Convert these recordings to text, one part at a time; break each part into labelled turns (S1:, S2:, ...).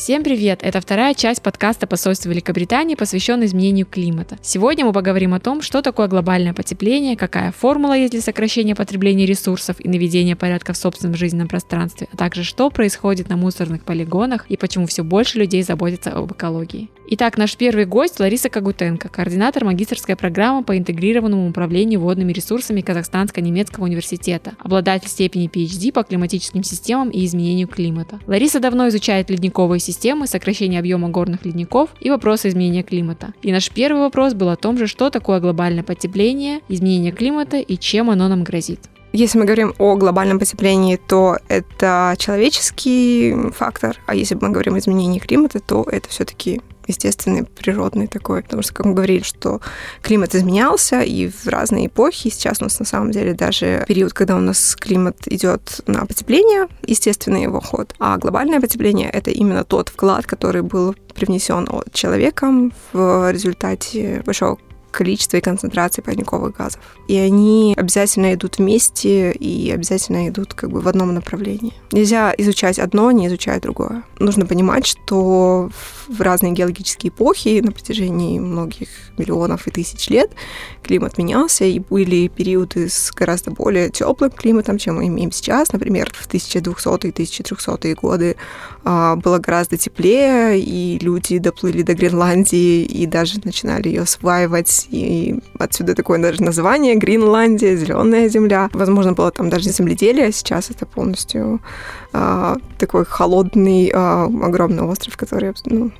S1: Всем привет! Это вторая часть подкаста посольства Великобритании, посвященная изменению климата. Сегодня мы поговорим о том, что такое глобальное потепление, какая формула есть для сокращения потребления ресурсов и наведения порядка в собственном жизненном пространстве, а также что происходит на мусорных полигонах и почему все больше людей заботятся об экологии. Итак, наш первый гость Лариса Кагутенко, координатор магистрской программы по интегрированному управлению водными ресурсами Казахстанско-немецкого университета, обладатель степени PhD по климатическим системам и изменению климата. Лариса давно изучает ледниковые системы, сокращение объема горных ледников и вопросы изменения климата. И наш первый вопрос был о том же, что такое глобальное потепление, изменение климата и чем оно нам грозит.
S2: Если мы говорим о глобальном потеплении, то это человеческий фактор, а если мы говорим о изменении климата, то это все-таки естественный, природный такой. Потому что, как мы говорили, что климат изменялся и в разные эпохи. Сейчас у нас на самом деле даже период, когда у нас климат идет на потепление, естественный его ход. А глобальное потепление — это именно тот вклад, который был привнесен человеком в результате большого количество и концентрации парниковых газов. И они обязательно идут вместе и обязательно идут как бы в одном направлении. Нельзя изучать одно, не изучая другое. Нужно понимать, что в разные геологические эпохи на протяжении многих миллионов и тысяч лет климат менялся, и были периоды с гораздо более теплым климатом, чем мы имеем сейчас. Например, в 1200-е, 1300-е годы а, было гораздо теплее, и люди доплыли до Гренландии и даже начинали ее осваивать. И отсюда такое даже название Гренландия, зеленая земля. Возможно, было там даже земледелие, а сейчас это полностью а, такой холодный а, огромный остров, который ну,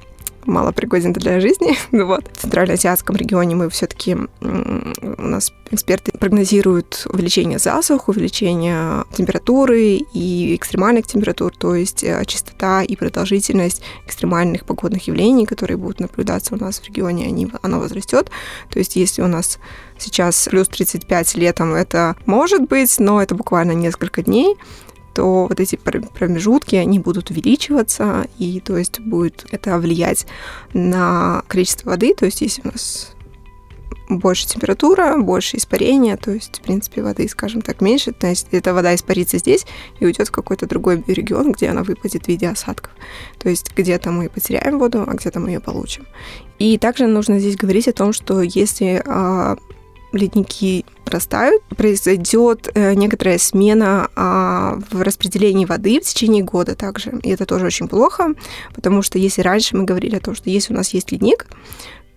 S2: мало пригоден для жизни. Ну вот. В Центральноазиатском регионе мы все-таки у нас эксперты прогнозируют увеличение засух, увеличение температуры и экстремальных температур, то есть э, частота и продолжительность экстремальных погодных явлений, которые будут наблюдаться у нас в регионе, они, оно возрастет. То есть если у нас сейчас плюс 35 летом, это может быть, но это буквально несколько дней то вот эти промежутки, они будут увеличиваться, и то есть будет это влиять на количество воды, то есть если у нас больше температура, больше испарения, то есть, в принципе, воды, скажем так, меньше, то есть эта вода испарится здесь и уйдет в какой-то другой регион, где она выпадет в виде осадков. То есть где-то мы потеряем воду, а где-то мы ее получим. И также нужно здесь говорить о том, что если а, ледники растают, произойдет э, некоторая смена а, в распределении воды в течение года также. И это тоже очень плохо, потому что если раньше мы говорили о том, что если у нас есть ледник,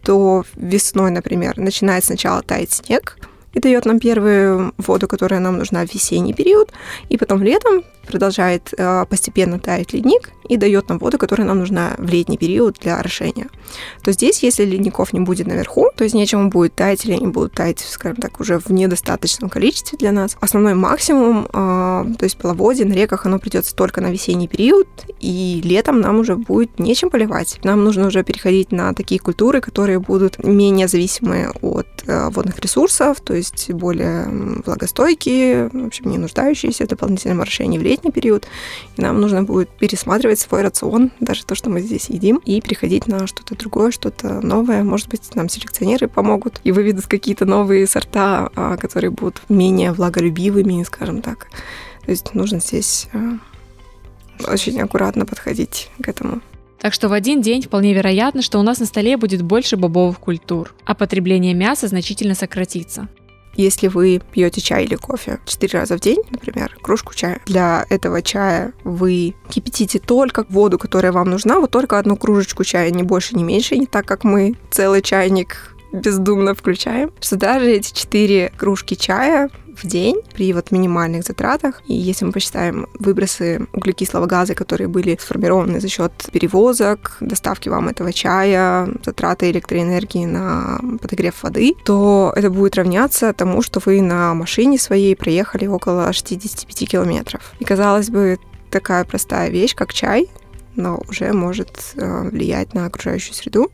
S2: то весной, например, начинает сначала таять снег, и дает нам первую воду, которая нам нужна в весенний период, и потом летом продолжает э, постепенно таять ледник и дает нам воду, которая нам нужна в летний период для орошения. То здесь, если ледников не будет наверху, то есть нечем будет таять или они будут таять, скажем так, уже в недостаточном количестве для нас. Основной максимум, э, то есть половодье на реках, оно придется только на весенний период, и летом нам уже будет нечем поливать. Нам нужно уже переходить на такие культуры, которые будут менее зависимые от э, водных ресурсов, то есть более влагостойкие, в общем, не нуждающиеся в дополнительном орошении в летний период. И нам нужно будет пересматривать свой рацион, даже то, что мы здесь едим, и переходить на что-то другое, что-то новое. Может быть, нам селекционеры помогут и выведут какие-то новые сорта, а, которые будут менее влаголюбивыми, скажем так. То есть нужно здесь а, очень аккуратно подходить к этому.
S1: Так что в один день вполне вероятно, что у нас на столе будет больше бобовых культур, а потребление мяса значительно сократится.
S2: Если вы пьете чай или кофе четыре раза в день, например, кружку чая, для этого чая вы кипятите только воду, которая вам нужна, вот только одну кружечку чая, не больше, не меньше, не так, как мы целый чайник бездумно включаем, что даже эти четыре кружки чая в день при вот минимальных затратах. И если мы посчитаем выбросы углекислого газа, которые были сформированы за счет перевозок, доставки вам этого чая, затраты электроэнергии на подогрев воды, то это будет равняться тому, что вы на машине своей проехали около 65 километров. И казалось бы, такая простая вещь, как чай, но уже может э, влиять на окружающую среду.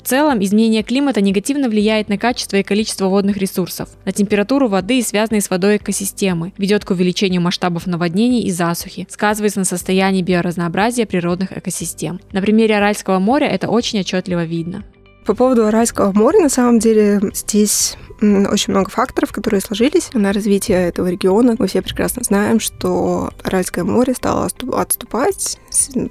S1: В целом, изменение климата негативно влияет на качество и количество водных ресурсов, на температуру воды и связанные с водой экосистемы, ведет к увеличению масштабов наводнений и засухи, сказывается на состоянии биоразнообразия природных экосистем. На примере Аральского моря это очень отчетливо видно.
S2: По поводу Аральского моря, на самом деле, здесь очень много факторов, которые сложились на развитие этого региона. Мы все прекрасно знаем, что Аральское море стало отступать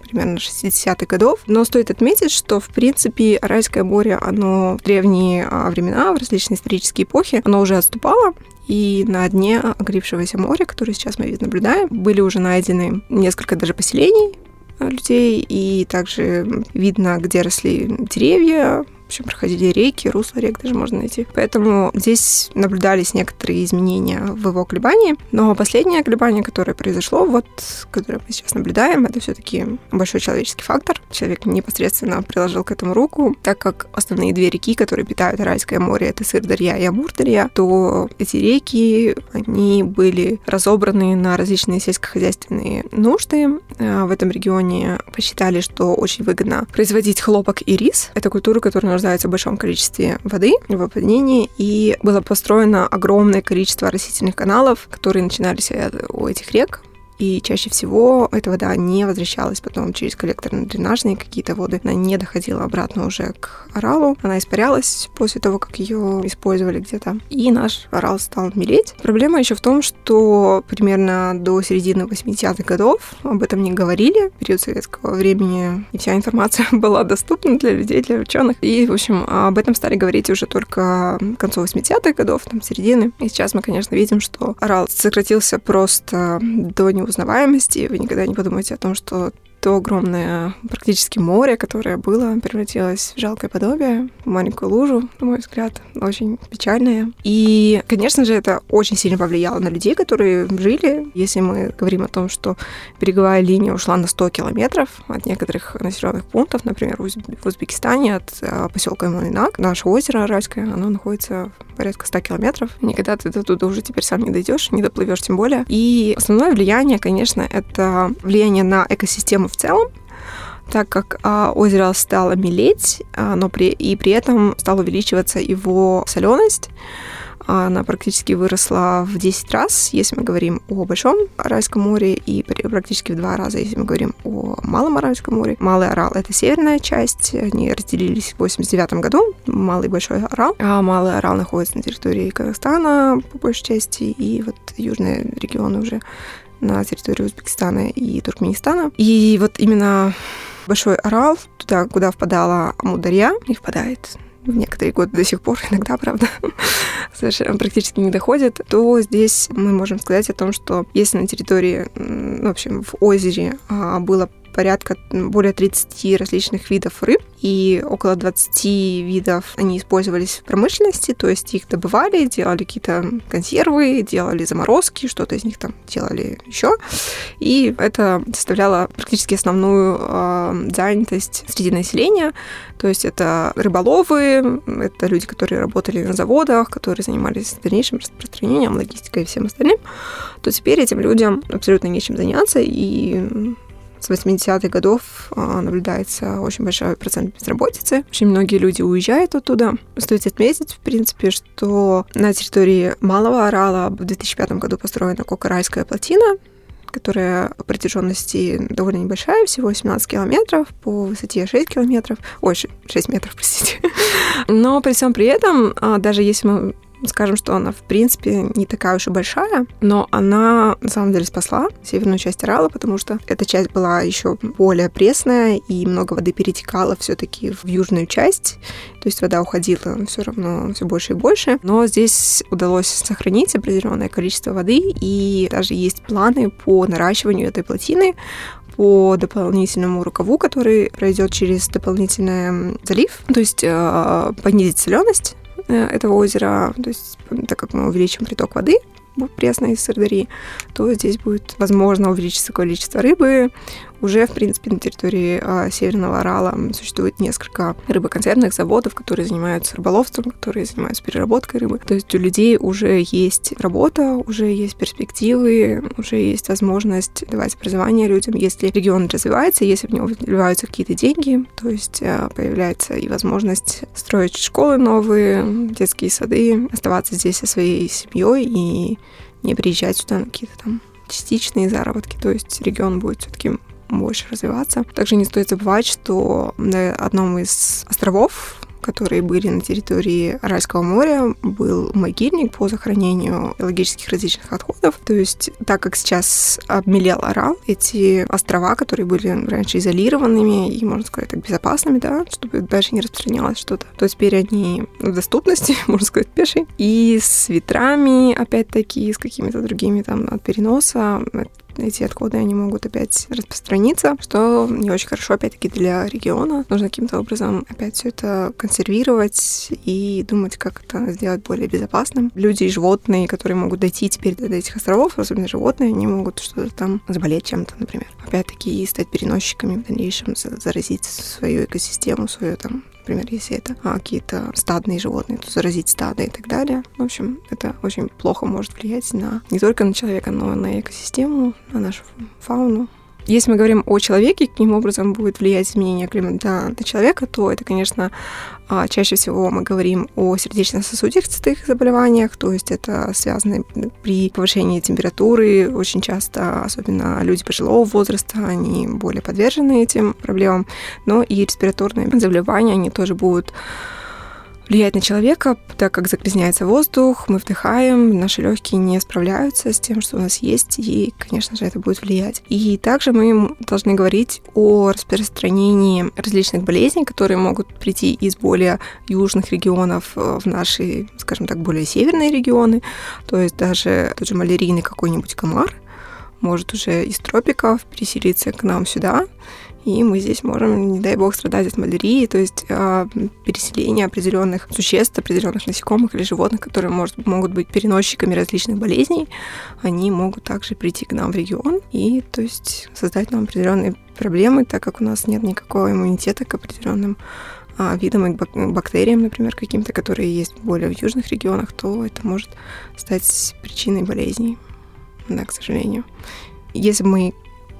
S2: примерно 60-х годов. Но стоит отметить, что, в принципе, Аральское море, оно в древние а, времена, в различные исторические эпохи, оно уже отступало, и на дне огревшегося моря, которое сейчас мы наблюдаем, были уже найдены несколько даже поселений людей, и также видно, где росли деревья, общем, проходили реки, русла рек даже можно найти. Поэтому здесь наблюдались некоторые изменения в его колебании. Но последнее колебание, которое произошло, вот, которое мы сейчас наблюдаем, это все-таки большой человеческий фактор. Человек непосредственно приложил к этому руку, так как основные две реки, которые питают Аральское море, это Сырдарья и Амурдарья, то эти реки, они были разобраны на различные сельскохозяйственные нужды. А, в этом регионе посчитали, что очень выгодно производить хлопок и рис. Это культура, которая нуждаются в большом количестве воды в опыление, и было построено огромное количество растительных каналов, которые начинались у этих рек, и чаще всего эта вода не возвращалась потом через коллекторно-дренажные какие-то воды. Она не доходила обратно уже к оралу. Она испарялась после того, как ее использовали где-то. И наш орал стал мелеть. Проблема еще в том, что примерно до середины 80-х годов об этом не говорили. В период советского времени не вся информация была доступна для людей, для ученых. И, в общем, об этом стали говорить уже только к концу 80-х годов, там, середины. И сейчас мы, конечно, видим, что орал сократился просто до него узнаваемости, вы никогда не подумаете о том, что то огромное практически море, которое было, превратилось в жалкое подобие, в маленькую лужу, на мой взгляд, очень печальное. И, конечно же, это очень сильно повлияло на людей, которые жили. Если мы говорим о том, что береговая линия ушла на 100 километров от некоторых населенных пунктов, например, в Узбекистане, от а, поселка Малинак, наше озеро Аральское, оно находится порядка 100 километров. Никогда ты до туда уже теперь сам не дойдешь, не доплывешь тем более. И основное влияние, конечно, это влияние на экосистему в целом, так как а, озеро стало мелеть, а, но при, и при этом стала увеличиваться его соленость. Она практически выросла в 10 раз, если мы говорим о Большом Аральском море, и практически в два раза, если мы говорим о Малом Аральском море. Малый Орал — это северная часть, они разделились в 89 году, Малый и Большой Орал. А Малый Орал находится на территории Казахстана, по большей части, и вот южные регионы уже на территории Узбекистана и Туркменистана. И вот именно Большой Орал, туда, куда впадала Амударья, и впадает в некоторые годы до сих пор, иногда, правда, совершенно практически не доходит, то здесь мы можем сказать о том, что если на территории, в общем, в озере а, было порядка более 30 различных видов рыб, и около 20 видов они использовались в промышленности, то есть их добывали, делали какие-то консервы, делали заморозки, что-то из них там делали еще, и это составляло практически основную э, занятость среди населения, то есть это рыболовы, это люди, которые работали на заводах, которые занимались дальнейшим распространением, логистикой и всем остальным, то теперь этим людям абсолютно нечем заняться, и с 80-х годов а, наблюдается очень большой процент безработицы. Очень многие люди уезжают оттуда. Стоит отметить, в принципе, что на территории Малого Орала в 2005 году построена Кокорайская плотина, которая по протяженности довольно небольшая, всего 17 километров, по высоте 6 километров, ой, 6 метров, простите. Но при всем при этом, а, даже если мы скажем, что она, в принципе, не такая уж и большая, но она, на самом деле, спасла северную часть Орала, потому что эта часть была еще более пресная, и много воды перетекало все-таки в южную часть, то есть вода уходила все равно все больше и больше. Но здесь удалось сохранить определенное количество воды, и даже есть планы по наращиванию этой плотины по дополнительному рукаву, который пройдет через дополнительный залив, то есть э, понизить соленость этого озера, то есть так как мы увеличим приток воды, пресной из Сырдарьи, то здесь будет возможно увеличиться количество рыбы, уже, в принципе, на территории а, Северного Орала существует несколько рыбоконсервных заводов, которые занимаются рыболовством, которые занимаются переработкой рыбы. То есть у людей уже есть работа, уже есть перспективы, уже есть возможность давать образование людям. Если регион развивается, если в него вливаются какие-то деньги, то есть а, появляется и возможность строить школы новые, детские сады, оставаться здесь со своей семьей и не приезжать сюда на какие-то там частичные заработки, то есть регион будет все-таки больше развиваться. Также не стоит забывать, что на одном из островов которые были на территории Аральского моря, был могильник по захоронению биологических различных отходов. То есть, так как сейчас обмелел Арал, эти острова, которые были раньше изолированными и, можно сказать, так безопасными, да, чтобы дальше не распространялось что-то, то теперь они в доступности, можно сказать, пешей. И с ветрами, опять-таки, с какими-то другими там от переноса эти отходы, они могут опять распространиться, что не очень хорошо, опять-таки, для региона. Нужно каким-то образом опять все это консервировать и думать, как это сделать более безопасным. Люди и животные, которые могут дойти теперь до этих островов, особенно животные, они могут что-то там заболеть чем-то, например. Опять-таки, стать переносчиками в дальнейшем, заразить свою экосистему, свою там например, если это а, какие-то стадные животные, то заразить стадо и так далее. В общем, это очень плохо может влиять на не только на человека, но и на экосистему, на нашу фауну. Если мы говорим о человеке, каким образом будет влиять изменение климата на человека, то это, конечно, чаще всего мы говорим о сердечно-сосудистых заболеваниях, то есть это связано при повышении температуры. Очень часто, особенно люди пожилого возраста, они более подвержены этим проблемам. Но и респираторные заболевания, они тоже будут влияет на человека, так как загрязняется воздух, мы вдыхаем, наши легкие не справляются с тем, что у нас есть, и, конечно же, это будет влиять. И также мы должны говорить о распространении различных болезней, которые могут прийти из более южных регионов в наши, скажем так, более северные регионы. То есть даже тот же малярийный какой-нибудь комар может уже из тропиков переселиться к нам сюда и мы здесь можем, не дай бог, страдать от малярии, то есть э, переселение определенных существ, определенных насекомых или животных, которые может, могут быть переносчиками различных болезней, они могут также прийти к нам в регион и, то есть, создать нам определенные проблемы, так как у нас нет никакого иммунитета к определенным а, видам и бактериям, например, каким-то, которые есть более в южных регионах, то это может стать причиной болезней, да, к сожалению. Если мы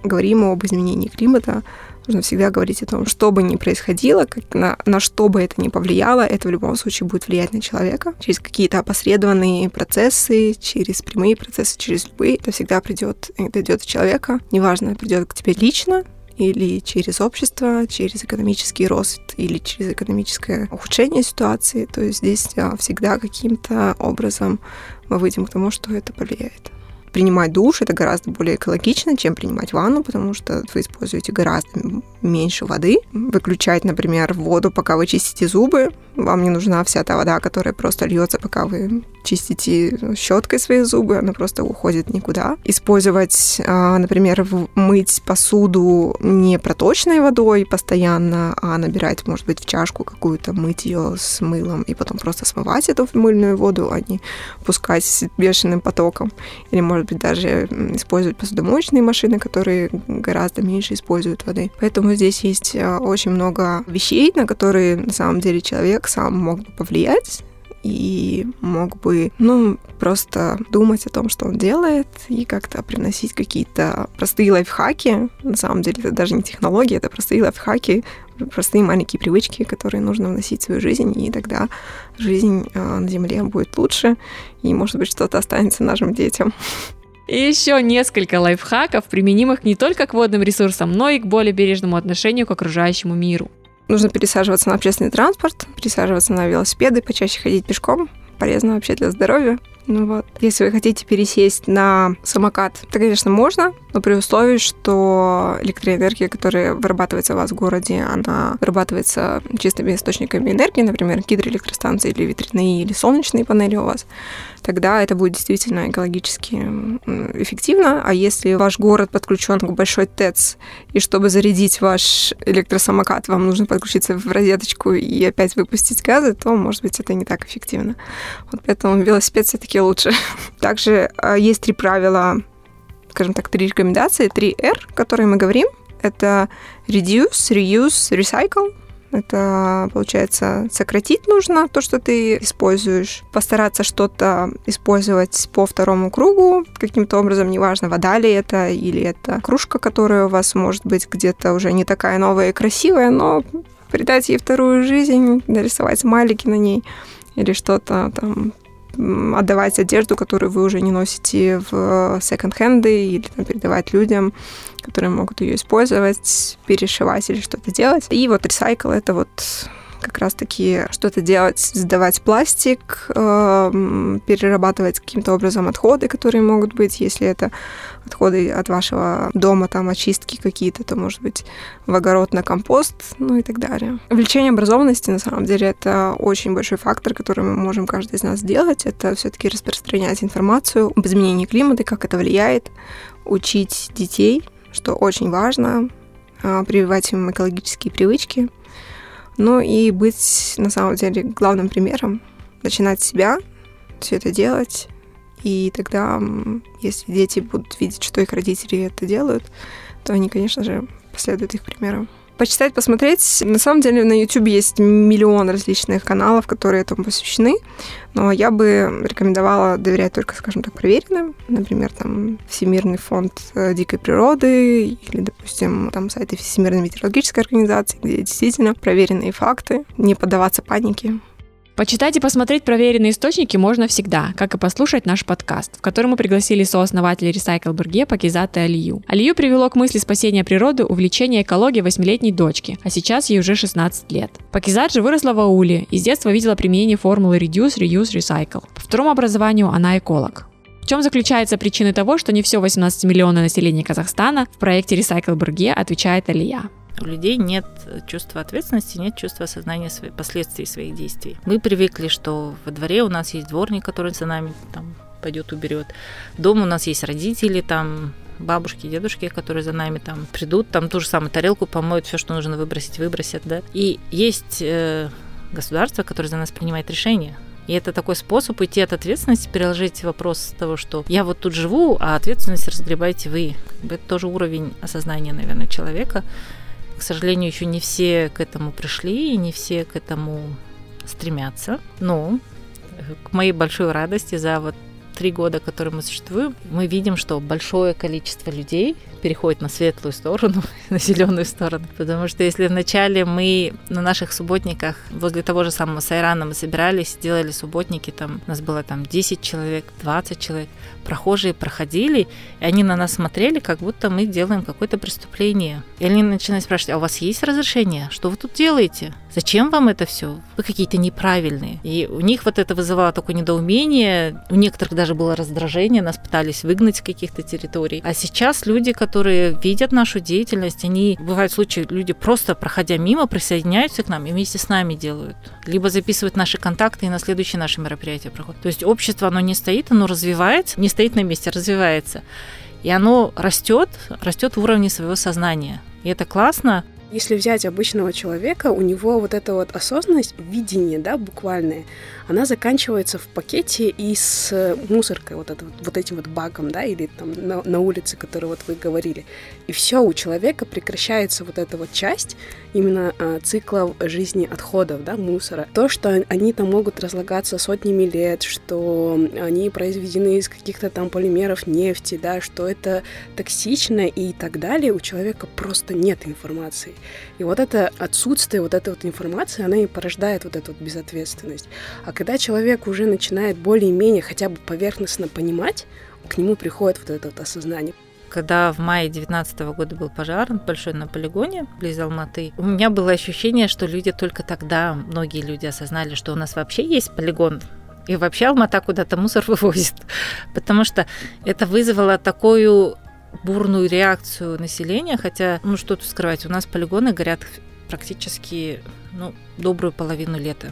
S2: говорим об изменении климата, нужно всегда говорить о том, что бы ни происходило, как на, на что бы это ни повлияло, это в любом случае будет влиять на человека через какие-то опосредованные процессы, через прямые процессы, через любые. Это всегда придет, это идет от человека. Неважно, придет к тебе лично, или через общество, через экономический рост, или через экономическое ухудшение ситуации. То есть здесь а, всегда каким-то образом мы выйдем к тому, что это повлияет принимать душ это гораздо более экологично, чем принимать ванну, потому что вы используете гораздо меньше воды. Выключать, например, воду, пока вы чистите зубы. Вам не нужна вся та вода, которая просто льется, пока вы чистите щеткой свои зубы, она просто уходит никуда. Использовать, а, например, мыть посуду не проточной водой постоянно, а набирать, может быть, в чашку какую-то, мыть ее с мылом и потом просто смывать эту мыльную воду, а не пускать бешеным потоком. Или, может быть, даже использовать посудомоечные машины, которые гораздо меньше используют воды. Поэтому здесь есть а, очень много вещей, на которые на самом деле человек сам мог бы повлиять и мог бы, ну, просто думать о том, что он делает, и как-то приносить какие-то простые лайфхаки. На самом деле это даже не технологии, это простые лайфхаки, простые маленькие привычки, которые нужно вносить в свою жизнь, и тогда жизнь э, на Земле будет лучше, и, может быть, что-то останется нашим детям.
S1: И еще несколько лайфхаков, применимых не только к водным ресурсам, но и к более бережному отношению к окружающему миру.
S2: Нужно пересаживаться на общественный транспорт, пересаживаться на велосипеды, почаще ходить пешком. Полезно вообще для здоровья. Ну вот. Если вы хотите пересесть на самокат, то, конечно, можно, но при условии, что электроэнергия, которая вырабатывается у вас в городе, она вырабатывается чистыми источниками энергии, например, гидроэлектростанции или ветряные или солнечные панели у вас, тогда это будет действительно экологически эффективно. А если ваш город подключен к большой ТЭЦ, и чтобы зарядить ваш электросамокат, вам нужно подключиться в розеточку и опять выпустить газы, то, может быть, это не так эффективно. Вот поэтому велосипед все-таки лучше. Также а, есть три правила скажем так, три рекомендации, три R, которые мы говорим. Это reduce, reuse, recycle. Это, получается, сократить нужно то, что ты используешь, постараться что-то использовать по второму кругу каким-то образом, неважно, вода ли это или это кружка, которая у вас может быть где-то уже не такая новая и красивая, но придать ей вторую жизнь, нарисовать смайлики на ней или что-то там отдавать одежду, которую вы уже не носите в секонд-хенды или там, передавать людям, которые могут ее использовать, перешивать или что-то делать. И вот ресайкл — это вот как раз-таки что-то делать, сдавать пластик, э, перерабатывать каким-то образом отходы, которые могут быть, если это отходы от вашего дома, там очистки какие-то, то, может быть, в огород на компост, ну и так далее. Увеличение образованности, на самом деле, это очень большой фактор, который мы можем каждый из нас сделать. Это все-таки распространять информацию об изменении климата, как это влияет, учить детей, что очень важно, а, прививать им экологические привычки, ну и быть, на самом деле, главным примером, начинать с себя, все это делать, и тогда, если дети будут видеть, что их родители это делают, то они, конечно же, последуют их примеру почитать, посмотреть. На самом деле на YouTube есть миллион различных каналов, которые этому посвящены, но я бы рекомендовала доверять только, скажем так, проверенным. Например, там Всемирный фонд э, дикой природы или, допустим, там сайты Всемирной метеорологической организации, где действительно проверенные факты, не поддаваться панике.
S1: Почитать и посмотреть проверенные источники можно всегда, как и послушать наш подкаст, в котором мы пригласили сооснователя Recycle Бурге Пакизата Алию. Алию привело к мысли спасения природы увлечение экологией восьмилетней дочки, а сейчас ей уже 16 лет. Пакизат же выросла в ауле и с детства видела применение формулы Reduce, Reuse, Recycle. По второму образованию она эколог. В чем заключается причина того, что не все 18 миллионов населения Казахстана в проекте Recycle Бурге отвечает Алия?
S3: У людей нет чувства ответственности, нет чувства осознания своих, последствий своих действий. Мы привыкли, что во дворе у нас есть дворник, который за нами там пойдет уберет. Дома у нас есть родители, там бабушки, дедушки, которые за нами там придут, там ту же самую тарелку помоют, все, что нужно выбросить, выбросят, да. И есть э, государство, которое за нас принимает решения. И это такой способ уйти от ответственности, переложить вопрос того, что я вот тут живу, а ответственность разгребаете вы. Это тоже уровень осознания, наверное, человека. К сожалению, еще не все к этому пришли, и не все к этому стремятся. Но к моей большой радости за вот три года, которые мы существуем, мы видим, что большое количество людей переходит на светлую сторону, на зеленую сторону. Потому что если вначале мы на наших субботниках возле того же самого Сайрана мы собирались, делали субботники, там у нас было там 10 человек, 20 человек, прохожие проходили, и они на нас смотрели, как будто мы делаем какое-то преступление. И они начинают спрашивать, а у вас есть разрешение? Что вы тут делаете? Зачем вам это все? Вы какие-то неправильные. И у них вот это вызывало такое недоумение, у некоторых даже было раздражение, нас пытались выгнать с каких-то территорий. А сейчас люди, которые видят нашу деятельность, они, бывают случаи, люди просто проходя мимо, присоединяются к нам и вместе с нами делают. Либо записывают наши контакты и на следующее наше мероприятие проходят. То есть общество, оно не стоит, оно развивается, не стоит на месте, развивается. И оно растет, растет в уровне своего сознания. И это классно.
S4: Если взять обычного человека, у него вот эта вот осознанность, видение, да, буквальное, она заканчивается в пакете и с мусоркой, вот, это, вот этим вот баком, да, или там на, на улице, который вот вы говорили. И все, у человека прекращается вот эта вот часть именно а, цикла жизни отходов, да, мусора. То, что они там могут разлагаться сотнями лет, что они произведены из каких-то там полимеров нефти, да, что это токсично и так далее, у человека просто нет информации. И вот это отсутствие вот этой вот информации, она и порождает вот эту вот безответственность. А когда человек уже начинает более-менее хотя бы поверхностно понимать, к нему приходит вот это вот осознание.
S3: Когда в мае 2019 года был пожар большой на полигоне близ Алматы, у меня было ощущение, что люди только тогда, многие люди осознали, что у нас вообще есть полигон, и вообще Алмата куда-то мусор вывозит. Потому что это вызвало такую бурную реакцию населения, хотя, ну что тут скрывать, у нас полигоны горят практически ну, добрую половину лета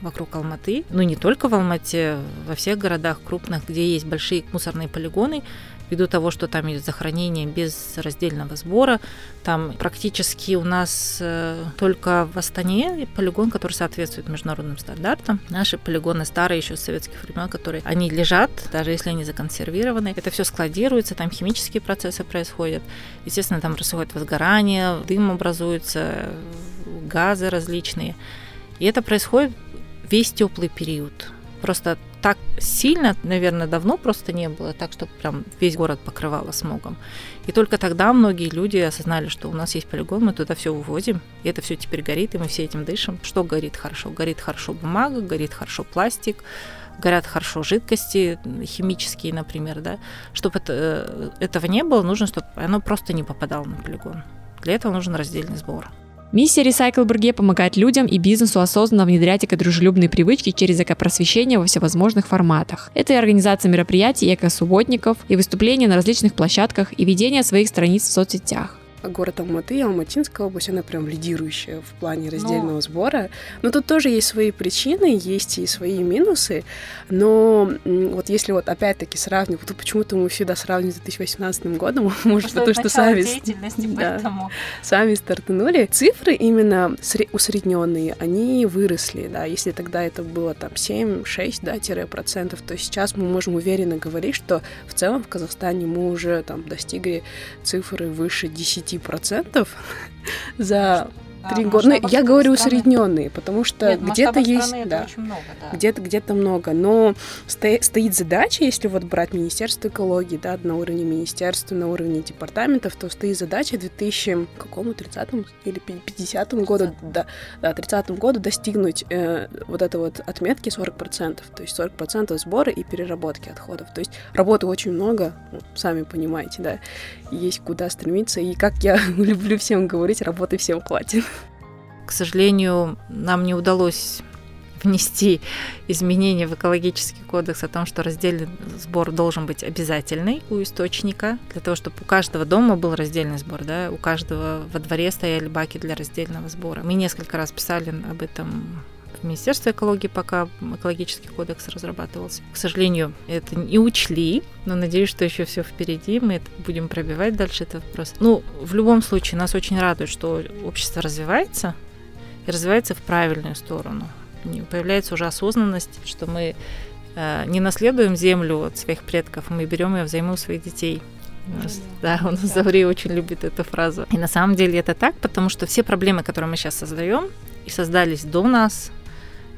S3: вокруг Алматы, ну не только в Алмате, во всех городах крупных, где есть большие мусорные полигоны, ввиду того, что там есть захоронение без раздельного сбора. Там практически у нас э, только в Астане полигон, который соответствует международным стандартам. Наши полигоны старые еще с советских времен, которые они лежат, даже если они законсервированы. Это все складируется, там химические процессы происходят. Естественно, там происходит возгорание, дым образуется, газы различные. И это происходит весь теплый период. Просто так сильно, наверное, давно просто не было, так что прям весь город покрывало смогом. И только тогда многие люди осознали, что у нас есть полигон, мы туда все вывозим, и это все теперь горит, и мы все этим дышим. Что горит хорошо? Горит хорошо бумага, горит хорошо пластик, горят хорошо жидкости химические, например, да. Чтобы это, э, этого не было, нужно, чтобы оно просто не попадало на полигон. Для этого нужен раздельный сбор.
S1: Миссия Recycle помогает людям и бизнесу осознанно внедрять экодружелюбные привычки через экопросвещение во всевозможных форматах. Это и организация мероприятий эко-субботников, и выступления на различных площадках, и ведение своих страниц в соцсетях
S4: город Алматы и Алматинская область, она прям лидирующая в плане раздельного но... сбора. Но тут тоже есть свои причины, есть и свои минусы. Но вот если вот опять-таки сравнивать, то почему-то мы всегда сравниваем с 2018 годом, может, потому что сами, да, сами стартанули. Цифры именно усредненные, они выросли, да, если тогда это было там 7-6, да, тире процентов, то сейчас мы можем уверенно говорить, что в целом в Казахстане мы уже там достигли цифры выше 10 10% за Три года. Ну, я говорю усредненные, потому что где-то есть, да, много, да. где-то где-то много. Но сто, стоит задача, если вот брать Министерство экологии, да, на уровне министерства, на уровне департаментов, то стоит задача в 2000 какому 30 или 50 году, да, да, 30 году достигнуть э, вот этой вот отметки 40%, то есть 40% сбора и переработки отходов. То есть работы очень много, сами понимаете, да, есть куда стремиться. И как я люблю всем говорить, работы всем хватит.
S3: К сожалению, нам не удалось внести изменения в экологический кодекс о том, что раздельный сбор должен быть обязательный у источника, для того, чтобы у каждого дома был раздельный сбор, да, у каждого во дворе стояли баки для раздельного сбора. Мы несколько раз писали об этом в Министерстве экологии, пока экологический кодекс разрабатывался. К сожалению, это не учли, но надеюсь, что еще все впереди, мы это будем пробивать дальше этот вопрос. Ну, в любом случае, нас очень радует, что общество развивается, и развивается в правильную сторону. Появляется уже осознанность, что мы э, не наследуем землю от своих предков, мы берем ее взаймы у своих детей. У нас, да, у нас да. Заври очень любит эту фразу. И на самом деле это так, потому что все проблемы, которые мы сейчас создаем и создались до нас,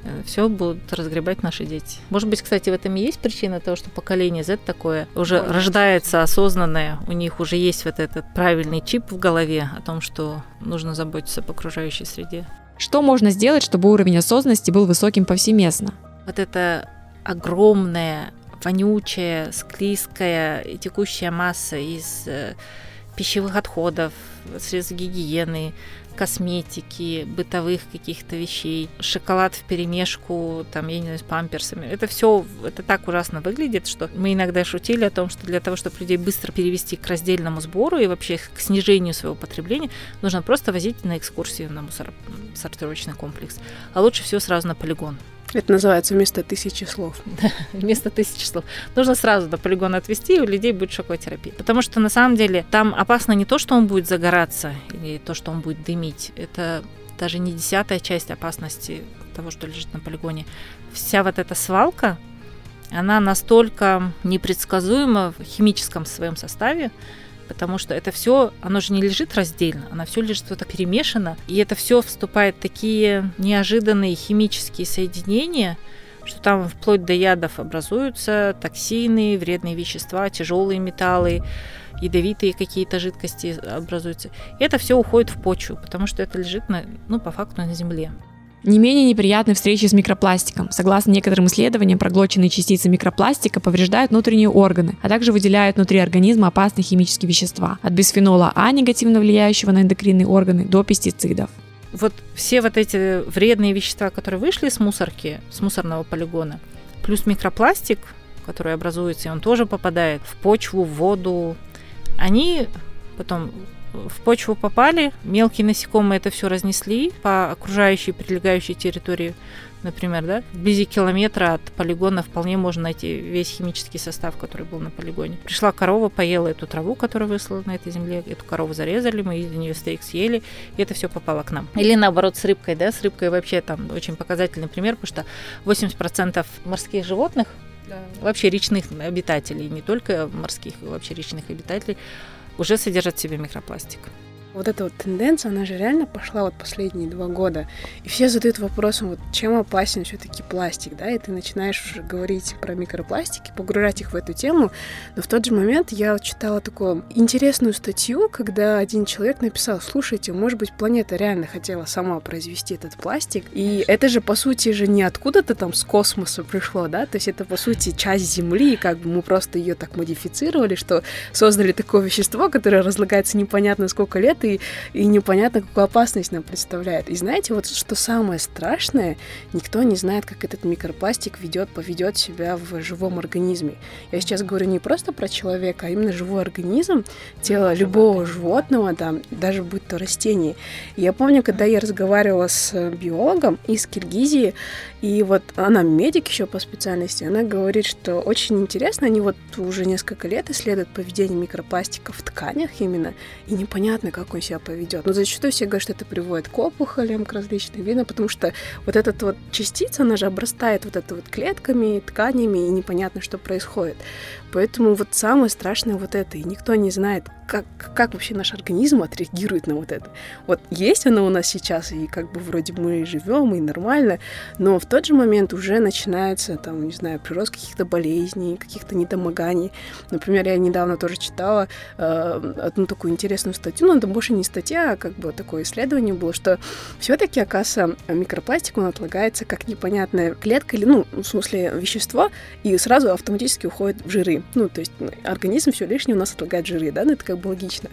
S3: э, все будут разгребать наши дети. Может быть, кстати, в этом и есть причина того, что поколение Z такое уже Ой, рождается осознанное, у них уже есть вот этот правильный чип в голове о том, что нужно заботиться об окружающей среде.
S1: Что можно сделать, чтобы уровень осознанности был высоким повсеместно?
S3: Вот это огромная, вонючая, склизкая и текущая масса из э, пищевых отходов, средств гигиены, косметики, бытовых каких-то вещей, шоколад в перемешку, там, я не знаю, с памперсами. Это все, это так ужасно выглядит, что мы иногда шутили о том, что для того, чтобы людей быстро перевести к раздельному сбору и вообще к снижению своего потребления, нужно просто возить на экскурсию на мусоросортировочный комплекс. А лучше всего сразу на полигон.
S4: Это называется вместо тысячи слов.
S3: Вместо тысячи слов. Нужно сразу до полигона отвезти, и у людей будет шоковая терапия. Потому что на самом деле там опасно не то, что он будет загораться, или то, что он будет дымить. Это даже не десятая часть опасности того, что лежит на полигоне. Вся вот эта свалка, она настолько непредсказуема в химическом своем составе, потому что это все, оно же не лежит раздельно, оно все лежит что-то перемешано, и это все вступает в такие неожиданные химические соединения, что там вплоть до ядов образуются токсины, вредные вещества, тяжелые металлы, ядовитые какие-то жидкости образуются. И это все уходит в почву, потому что это лежит на, ну, по факту на земле.
S1: Не менее неприятны встречи с микропластиком. Согласно некоторым исследованиям, проглоченные частицы микропластика повреждают внутренние органы, а также выделяют внутри организма опасные химические вещества, от бисфенола А, негативно влияющего на эндокринные органы, до пестицидов.
S3: Вот все вот эти вредные вещества, которые вышли с мусорки, с мусорного полигона, плюс микропластик, который образуется, и он тоже попадает в почву, в воду, они потом в почву попали, мелкие насекомые это все разнесли по окружающей прилегающей территории, например, да, вблизи километра от полигона вполне можно найти весь химический состав, который был на полигоне. Пришла корова, поела эту траву, которая высла на этой земле, эту корову зарезали, мы из нее стейк съели, и это все попало к нам. Или наоборот с рыбкой, да, с рыбкой вообще там очень показательный пример, потому что 80% морских животных, да. вообще речных обитателей, не только морских, вообще речных обитателей, уже содержат в себе микропластик
S4: вот эта вот тенденция, она же реально пошла вот последние два года. И все задают вопросом, вот чем опасен все-таки пластик, да, и ты начинаешь уже говорить про микропластики, погружать их в эту тему. Но в тот же момент я читала такую интересную статью, когда один человек написал, слушайте, может быть, планета реально хотела сама произвести этот пластик, и это же, по сути, же не откуда-то там с космоса пришло, да, то есть это, по сути, часть Земли, как бы мы просто ее так модифицировали, что создали такое вещество, которое разлагается непонятно сколько лет, нет, и, и непонятно, какую опасность нам представляет. И знаете, вот что самое страшное, никто не знает, как этот микропластик ведет, поведет себя в живом организме. Я сейчас говорю не просто про человека, а именно живой организм, тело любого животного, да, даже будь то растение. И я помню, когда я разговаривала с биологом из Киргизии, и вот она медик еще по специальности, она говорит, что очень интересно, они вот уже несколько лет исследуют поведение микропластика в тканях именно, и непонятно, как он себя поведет. Но зачастую все говорят, что это приводит к опухолям, к различным видам, потому что вот эта вот частица, она же обрастает вот это вот клетками, тканями, и непонятно, что происходит. Поэтому вот самое страшное вот это, и никто не знает, как, как вообще наш организм отреагирует на вот это. Вот есть оно у нас сейчас, и как бы вроде мы живем, и нормально, но в тот же момент уже начинается, там, не знаю, прирост каких-то болезней, каких-то недомоганий. Например, я недавно тоже читала э, одну такую интересную статью, но это больше не статья, а как бы такое исследование было, что все-таки, оказывается, микропластик, он отлагается как непонятная клетка, или, ну, в смысле, вещество, и сразу автоматически уходит в жиры. Ну, то есть организм все лишнее у нас отлагает жиры, да, ну, это как бы логично.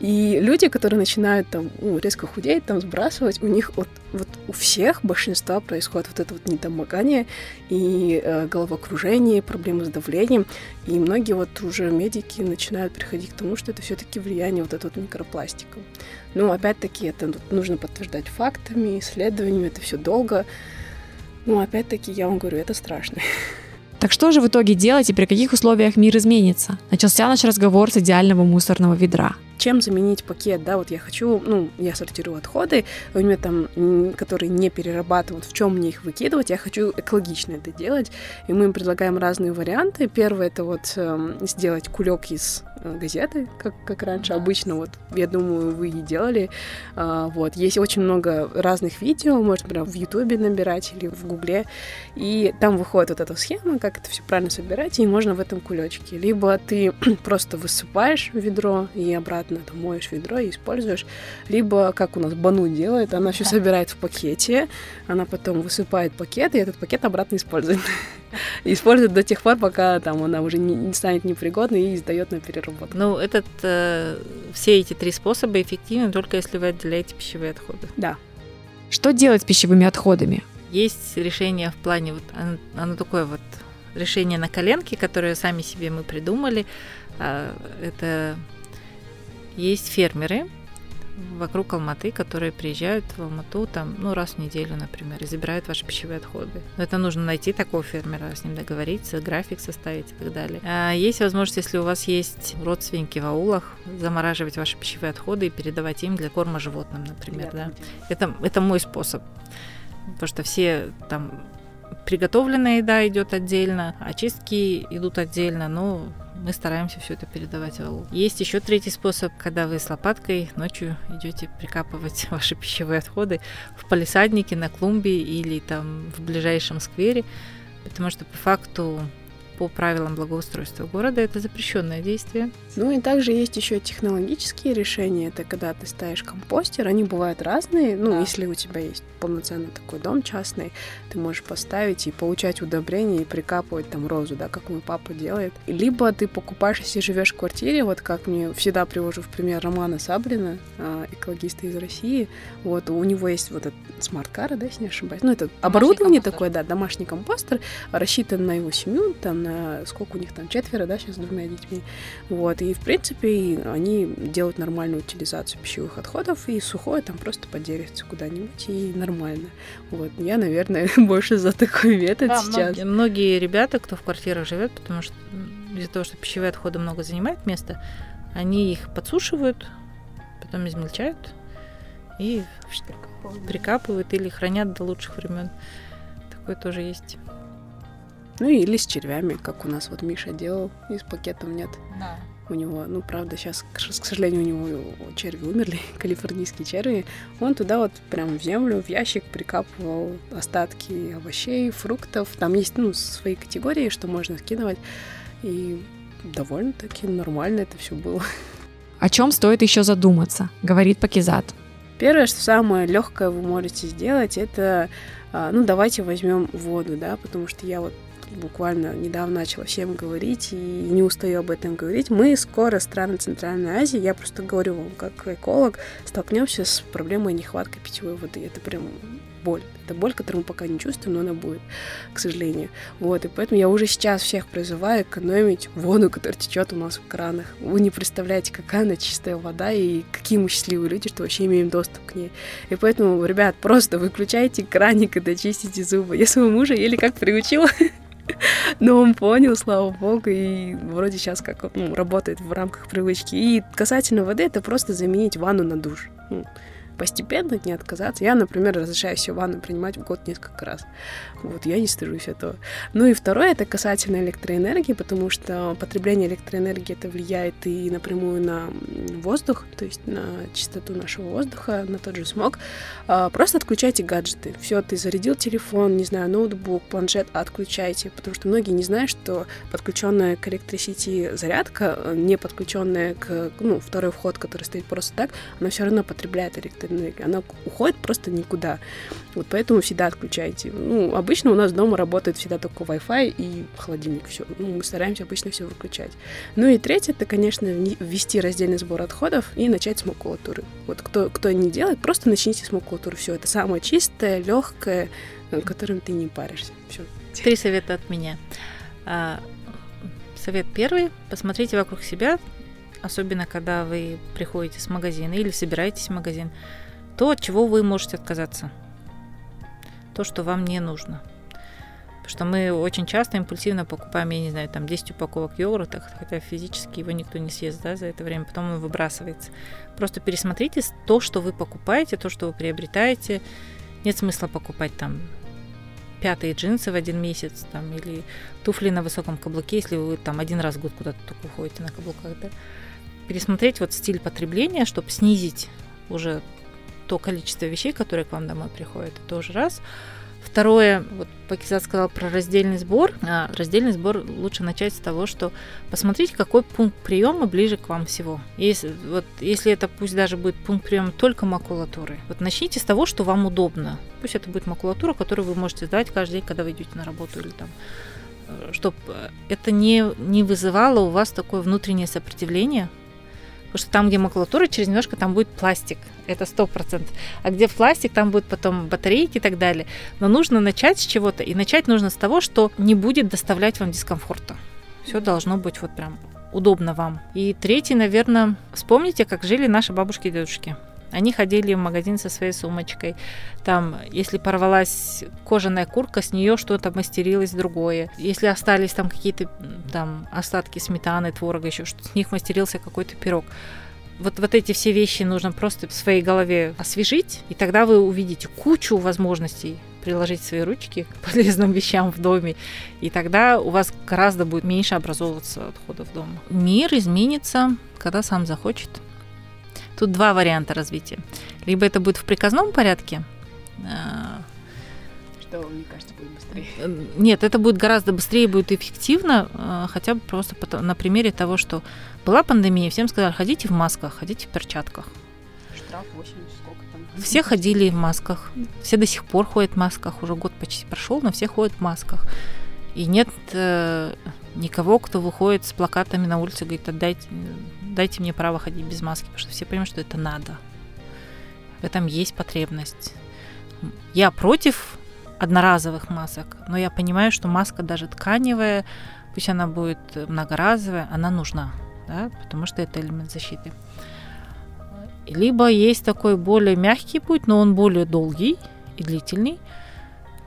S4: И люди, которые начинают там ну, резко худеть, там сбрасывать, у них вот, вот у всех большинства происходит вот это вот недомогание и э, головокружение, проблемы с давлением. И многие вот уже медики начинают приходить к тому, что это все-таки влияние вот этого вот микропластика. Ну, опять-таки, это нужно подтверждать фактами, исследованиями, это все долго. Ну, опять-таки, я вам говорю, это страшно.
S1: Так что же в итоге делать и при каких условиях мир изменится? Начался наш разговор с идеального мусорного ведра
S4: чем заменить пакет, да, вот я хочу, ну, я сортирую отходы, у меня там, которые не перерабатывают, в чем мне их выкидывать, я хочу экологично это делать, и мы им предлагаем разные варианты. Первое это вот э, сделать кулек из газеты, как, как раньше да. обычно, вот, я думаю, вы и делали, а, вот, есть очень много разных видео, можно прям в Ютубе набирать или в Гугле, и там выходит вот эта схема, как это все правильно собирать, и можно в этом кулечке. Либо ты просто высыпаешь ведро и обратно обратно, там, моешь ведро и используешь. Либо, как у нас Бану делает, она все собирает в пакете, она потом высыпает пакет, и этот пакет обратно использует. Использует до тех пор, пока там она уже не, не станет непригодной и сдает на переработку.
S3: Ну, этот, э, все эти три способа эффективны только если вы отделяете пищевые отходы.
S4: Да.
S1: Что делать с пищевыми отходами?
S3: Есть решение в плане, вот оно, оно такое вот решение на коленке, которое сами себе мы придумали. А, это есть фермеры вокруг Алматы, которые приезжают в Алмату там, ну, раз в неделю, например, и забирают ваши пищевые отходы. Но это нужно найти такого фермера, с ним договориться, график составить и так далее. А есть возможность, если у вас есть родственники в аулах, замораживать ваши пищевые отходы и передавать им для корма животным, например, да. Это, это мой способ. Потому что все там приготовленная еда идет отдельно, очистки идут отдельно, но мы стараемся все это передавать валу. Есть еще третий способ, когда вы с лопаткой ночью идете прикапывать ваши пищевые отходы в палисаднике, на клумбе или там в ближайшем сквере, потому что по факту по правилам благоустройства города это запрещенное действие.
S4: Ну и также есть еще технологические решения. Это когда ты ставишь компостер, они бывают разные. Ну, если у тебя есть полноценный такой дом частный, ты можешь поставить и получать удобрения и прикапывать там розу, да, как мой папа делает. Либо ты покупаешь, если живешь в квартире, вот как мне всегда привожу в пример Романа Саблина, а, экологиста из России. Вот у него есть вот этот смарт-кара, да, если не ошибаюсь. Ну, это домашний оборудование компостер. такое, да, домашний компостер, рассчитан на его семью, там на сколько у них там четверо, да, сейчас с двумя детьми. Вот, и в принципе они делают нормальную утилизацию пищевых отходов, и сухое там просто поделится куда-нибудь, и нормально. Вот, я, наверное, больше за такой метод да, сейчас.
S3: Многие, многие ребята, кто в квартирах живет, потому что из-за того, что пищевые отходы много занимают места, они их подсушивают, потом измельчают и прикапывают, прикапывают или хранят до лучших времен. Такое тоже есть.
S4: Ну или с червями, как у нас вот Миша делал, и с пакетом нет.
S3: Да.
S4: У него, ну, правда, сейчас, к сожалению, у него черви умерли, калифорнийские черви. Он туда вот прям в землю, в ящик прикапывал остатки овощей, фруктов. Там есть, ну, свои категории, что можно скидывать. И довольно-таки нормально это все было.
S1: О чем стоит еще задуматься, говорит Пакизат.
S4: Первое, что самое легкое вы можете сделать, это, а, ну, давайте возьмем воду, да, потому что я вот буквально недавно начала всем говорить и не устаю об этом говорить. Мы скоро, страны Центральной Азии, я просто говорю вам, как эколог, столкнемся с проблемой нехватки питьевой воды. Это прям боль. Это боль, которую мы пока не чувствуем, но она будет, к сожалению. Вот, и поэтому я уже сейчас всех призываю экономить воду, которая течет у нас в кранах. Вы не представляете, какая она чистая вода, и какие мы счастливые люди, что вообще имеем доступ к ней. И поэтому, ребят, просто выключайте краник и дочистите зубы. Я своего мужа еле как приучила но он понял, слава богу, и вроде сейчас как ну, работает в рамках привычки. И касательно воды, это просто заменить ванну на душ. Постепенно не отказаться. Я, например, разрешаю себе ванну принимать в год несколько раз. Вот, я не стыжусь этого. Ну и второе, это касательно электроэнергии, потому что потребление электроэнергии это влияет и напрямую на воздух, то есть на чистоту нашего воздуха, на тот же смог. А, просто отключайте гаджеты. Все, ты зарядил телефон, не знаю, ноутбук, планшет, отключайте, потому что многие не знают, что подключенная к электросети зарядка, не подключенная к, ну, второй вход, который стоит просто так, она все равно потребляет электроэнергию электроэнергия. Она уходит просто никуда. Вот поэтому всегда отключайте. Ну, обычно у нас дома работает всегда только Wi-Fi и холодильник. Все. Ну, мы стараемся обычно все выключать. Ну и третье, это, конечно, ввести раздельный сбор отходов и начать с макулатуры. Вот кто, кто не делает, просто начните с макулатуры. Все, это самое чистое, легкое, которым ты не паришься. Все.
S3: Три совета от меня. А, совет первый. Посмотрите вокруг себя, особенно когда вы приходите с магазина или собираетесь в магазин, то, от чего вы можете отказаться. То, что вам не нужно. Потому что мы очень часто импульсивно покупаем, я не знаю, там 10 упаковок йогурта, хотя физически его никто не съест да, за это время, потом он выбрасывается. Просто пересмотрите то, что вы покупаете, то, что вы приобретаете. Нет смысла покупать там пятые джинсы в один месяц, там, или туфли на высоком каблуке, если вы там один раз в год куда-то только уходите на каблуках, да пересмотреть вот стиль потребления, чтобы снизить уже то количество вещей, которые к вам домой приходят. Это тоже раз. Второе, вот Пакизат сказал про раздельный сбор. А раздельный сбор лучше начать с того, что посмотреть, какой пункт приема ближе к вам всего. Если, вот, если это пусть даже будет пункт приема только макулатуры, вот начните с того, что вам удобно. Пусть это будет макулатура, которую вы можете сдать каждый день, когда вы идете на работу или там чтобы это не, не вызывало у вас такое внутреннее сопротивление, Потому что там, где макулатура, через немножко там будет пластик. Это сто процентов. А где пластик, там будет потом батарейки и так далее. Но нужно начать с чего-то. И начать нужно с того, что не будет доставлять вам дискомфорта. Все должно быть вот прям удобно вам. И третий, наверное, вспомните, как жили наши бабушки и дедушки. Они ходили в магазин со своей сумочкой. Там, если порвалась кожаная куртка, с нее что-то мастерилось другое. Если остались там какие-то там остатки сметаны, творога, еще что с них мастерился какой-то пирог. Вот, вот эти все вещи нужно просто в своей голове освежить, и тогда вы увидите кучу возможностей приложить свои ручки к полезным вещам в доме, и тогда у вас гораздо будет меньше образовываться отходов дома. Мир изменится, когда сам захочет. Тут два варианта развития. Либо это будет в приказном порядке,
S4: а, что, мне кажется, будет быстрее. Э,
S3: нет, это будет гораздо быстрее, будет эффективно, а, хотя бы просто на примере того, что была пандемия, всем сказали, ходите в масках, ходите в перчатках.
S4: Штраф 80, сколько там?
S3: Все ходили в масках, все до сих пор ходят в масках, уже год почти прошел, но все ходят в масках. И нет э, никого, кто выходит с плакатами на улице и говорит, отдайте, дайте мне право ходить без маски, потому что все понимают, что это надо. В этом есть потребность. Я против одноразовых масок, но я понимаю, что маска даже тканевая, пусть она будет многоразовая, она нужна, да, потому что это элемент защиты. Либо есть такой более мягкий путь, но он более долгий и длительный,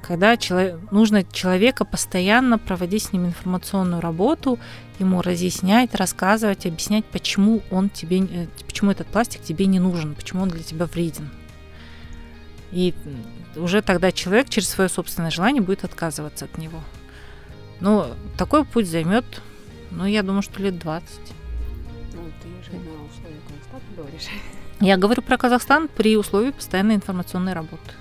S3: когда человек, нужно человека постоянно проводить с ним информационную работу, ему разъяснять, рассказывать, объяснять, почему он тебе, э, почему этот пластик тебе не нужен, почему он для тебя вреден. И уже тогда человек через свое собственное желание будет отказываться от него. Но такой путь займет, ну, я думаю, что лет 20.
S4: Ну, ты же на условиях Казахстана говоришь.
S3: Я говорю про Казахстан при условии постоянной информационной работы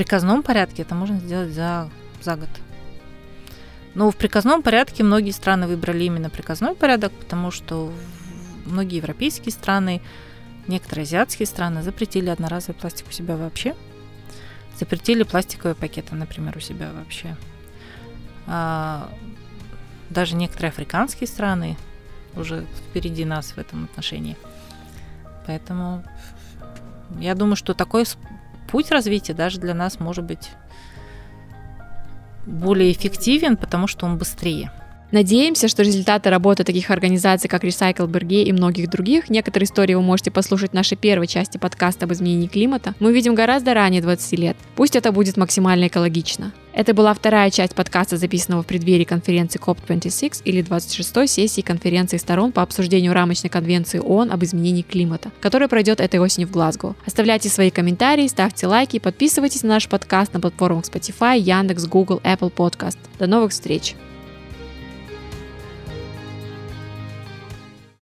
S3: приказном порядке это можно сделать за, за год. Но в приказном порядке многие страны выбрали именно приказной порядок, потому что многие европейские страны, некоторые азиатские страны запретили одноразовый пластик у себя вообще. Запретили пластиковые пакеты, например, у себя вообще. А, даже некоторые африканские страны уже впереди нас в этом отношении. Поэтому я думаю, что такой путь развития даже для нас может быть более эффективен, потому что он быстрее.
S1: Надеемся, что результаты работы таких организаций, как Recycle Berge и многих других, некоторые истории вы можете послушать в нашей первой части подкаста об изменении климата, мы видим гораздо ранее 20 лет. Пусть это будет максимально экологично. Это была вторая часть подкаста, записанного в преддверии конференции COP26 или 26-й сессии конференции сторон по обсуждению рамочной конвенции ООН об изменении климата, которая пройдет этой осенью в Глазго. Оставляйте свои комментарии, ставьте лайки и подписывайтесь на наш подкаст на платформах Spotify, Яндекс, Google, Apple Podcast. До новых встреч!